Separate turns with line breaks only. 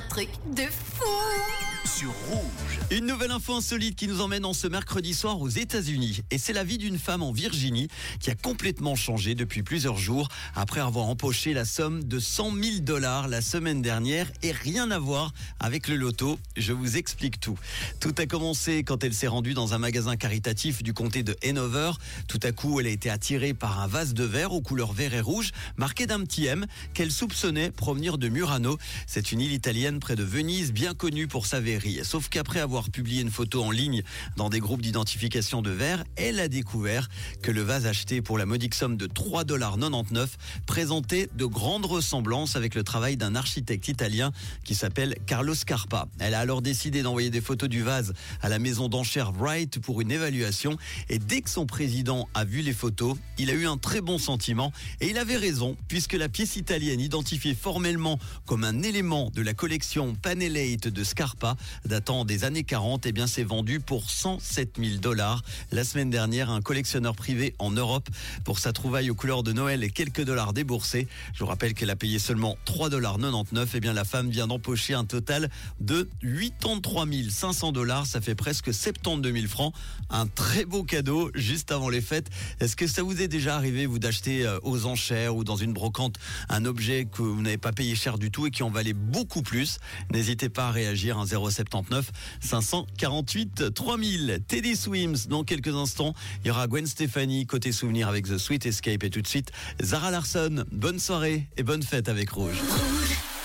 un truc de fou
sur Rouge.
Une nouvelle info insolite qui nous emmène en ce mercredi soir aux États-Unis. Et c'est la vie d'une femme en Virginie qui a complètement changé depuis plusieurs jours après avoir empoché la somme de 100 000 dollars la semaine dernière et rien à voir avec le loto. Je vous explique tout. Tout a commencé quand elle s'est rendue dans un magasin caritatif du comté de Hanover. Tout à coup, elle a été attirée par un vase de verre aux couleurs vert et rouge marqué d'un petit M qu'elle soupçonnait provenir de Murano. C'est une île italienne près de Venise bien connue pour sa verrerie. Sauf qu'après avoir publié une photo en ligne dans des groupes d'identification de verre, elle a découvert que le vase acheté pour la modique somme de 3,99$ présentait de grandes ressemblances avec le travail d'un architecte italien qui s'appelle Carlo Scarpa. Elle a alors décidé d'envoyer des photos du vase à la maison d'enchères Wright pour une évaluation et dès que son président a vu les photos, il a eu un très bon sentiment et il avait raison puisque la pièce italienne identifiée formellement comme un élément de la collection Panelate de Scarpa datant des années 40, eh bien, c'est vendu pour 107 000 dollars. La semaine dernière, un collectionneur privé en Europe pour sa trouvaille aux couleurs de Noël et quelques dollars déboursés. Je vous rappelle qu'elle a payé seulement 3,99 dollars. Eh bien, la femme vient d'empocher un total de 83 500 dollars. Ça fait presque 72 000 francs. Un très beau cadeau juste avant les fêtes. Est-ce que ça vous est déjà arrivé, vous, d'acheter euh, aux enchères ou dans une brocante un objet que vous n'avez pas payé cher du tout et qui en valait beaucoup plus? N'hésitez pas à réagir. Un 079 548 3000. Teddy Swims dans quelques instants. Il y aura Gwen Stefani côté souvenir avec The Sweet Escape et tout de suite Zara Larson. Bonne soirée et bonne fête avec Rouge.